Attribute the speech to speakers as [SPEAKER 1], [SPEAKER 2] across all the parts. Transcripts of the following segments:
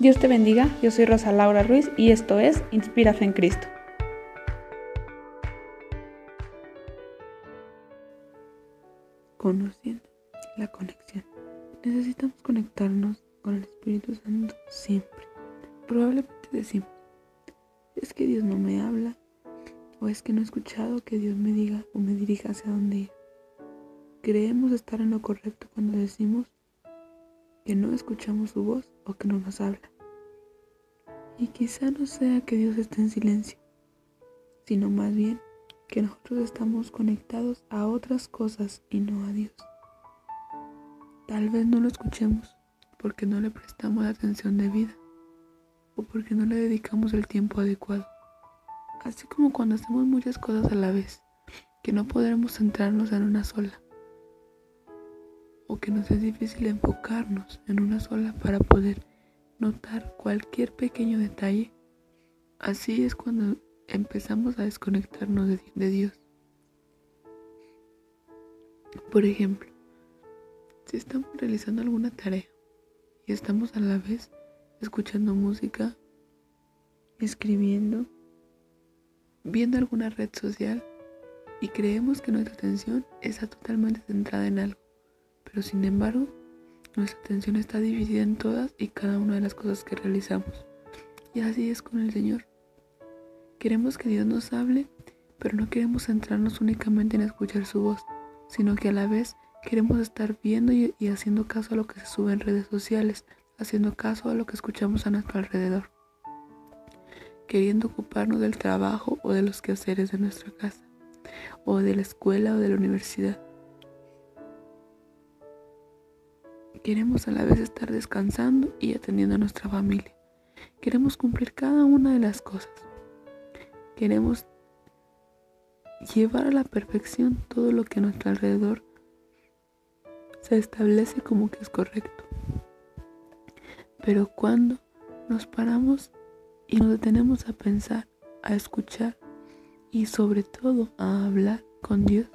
[SPEAKER 1] Dios te bendiga, yo soy Rosa Laura Ruiz y esto es Inspira Fe en Cristo.
[SPEAKER 2] Conociendo la conexión. Necesitamos conectarnos con el Espíritu Santo siempre. Probablemente decimos, es que Dios no me habla o es que no he escuchado que Dios me diga o me dirija hacia dónde ir. Creemos estar en lo correcto cuando decimos que no escuchamos su voz o que no nos habla. Y quizá no sea que Dios esté en silencio, sino más bien que nosotros estamos conectados a otras cosas y no a Dios. Tal vez no lo escuchemos porque no le prestamos la atención debida o porque no le dedicamos el tiempo adecuado. Así como cuando hacemos muchas cosas a la vez, que no podremos centrarnos en una sola o que nos es difícil enfocarnos en una sola para poder notar cualquier pequeño detalle, así es cuando empezamos a desconectarnos de, Dios. Por ejemplo, si estamos realizando alguna tarea y estamos a la vez escuchando música, escribiendo, viendo alguna red social y creemos que nuestra atención está totalmente centrada en algo pero sin embargo, nuestra atención está dividida en todas y cada una de las cosas que realizamos. Y así es con el Señor. Queremos que Dios nos hable, pero no queremos centrarnos únicamente en escuchar su voz, sino que a la vez queremos estar viendo y, haciendo caso a lo que se sube en redes sociales, haciendo caso a lo que escuchamos a nuestro alrededor, queriendo ocuparnos del trabajo o de los quehaceres de nuestra casa, o de la escuela o de la universidad. Queremos a la vez estar descansando y atendiendo a nuestra familia. Queremos cumplir cada una de las cosas. Queremos llevar a la perfección todo lo que a nuestro alrededor se establece como que es correcto. Pero cuando nos paramos y nos detenemos a pensar, a escuchar y sobre todo a hablar con Dios,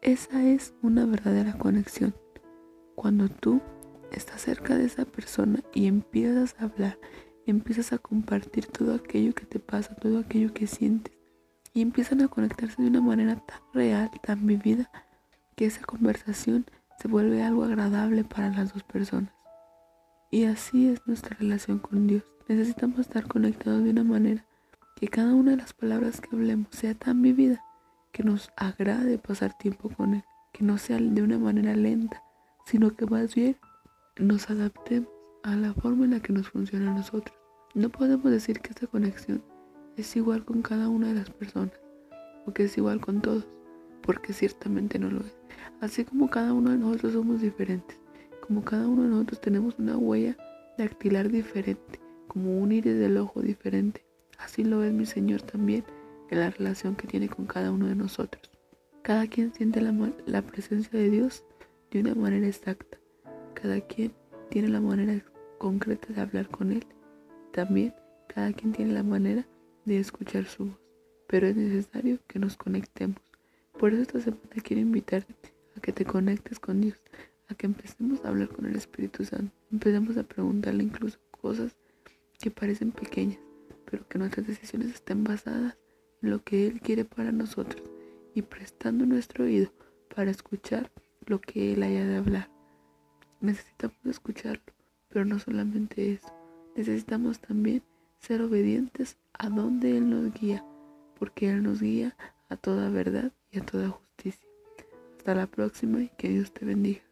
[SPEAKER 2] esa es una verdadera conexión. Cuando tú estás cerca de esa persona y empiezas a hablar, empiezas a compartir todo aquello que te pasa, todo aquello que sientes, y empiezan a conectarse de una manera tan real, tan vivida, que esa conversación se vuelve algo agradable para las dos personas. Y así es nuestra relación con Dios. Necesitamos estar conectados de una manera que cada una de las palabras que hablemos sea tan vivida que nos agrade pasar tiempo con Él, que no sea de una manera lenta, sino que más bien nos adaptemos a la forma en la que nos funciona a nosotros. No podemos decir que esta conexión es igual con cada una de las personas o que es igual con todos, porque ciertamente no lo es. Así como cada uno de nosotros somos diferentes, como cada uno de nosotros tenemos una huella dactilar diferente, como un iris del ojo diferente, así lo es mi Señor también en la relación que tiene con cada uno de nosotros. Cada quien siente la, la presencia de Dios de una manera exacta. Cada quien tiene la manera concreta de hablar con Él. También cada quien tiene la manera de escuchar su voz. Pero es necesario que nos conectemos. Por eso esta semana quiero invitarte a que te conectes con Dios, a que empecemos a hablar con el Espíritu Santo. Empecemos a preguntarle incluso cosas que parecen pequeñas, pero que nuestras decisiones estén basadas en lo que Él quiere para nosotros y prestando nuestro oído para escuchar lo que Él haya de hablar. Necesitamos escucharlo, pero no solamente eso. Necesitamos también ser obedientes a donde Él nos guía, porque Él nos guía a toda verdad y a toda justicia. Hasta la próxima y que Dios te bendiga.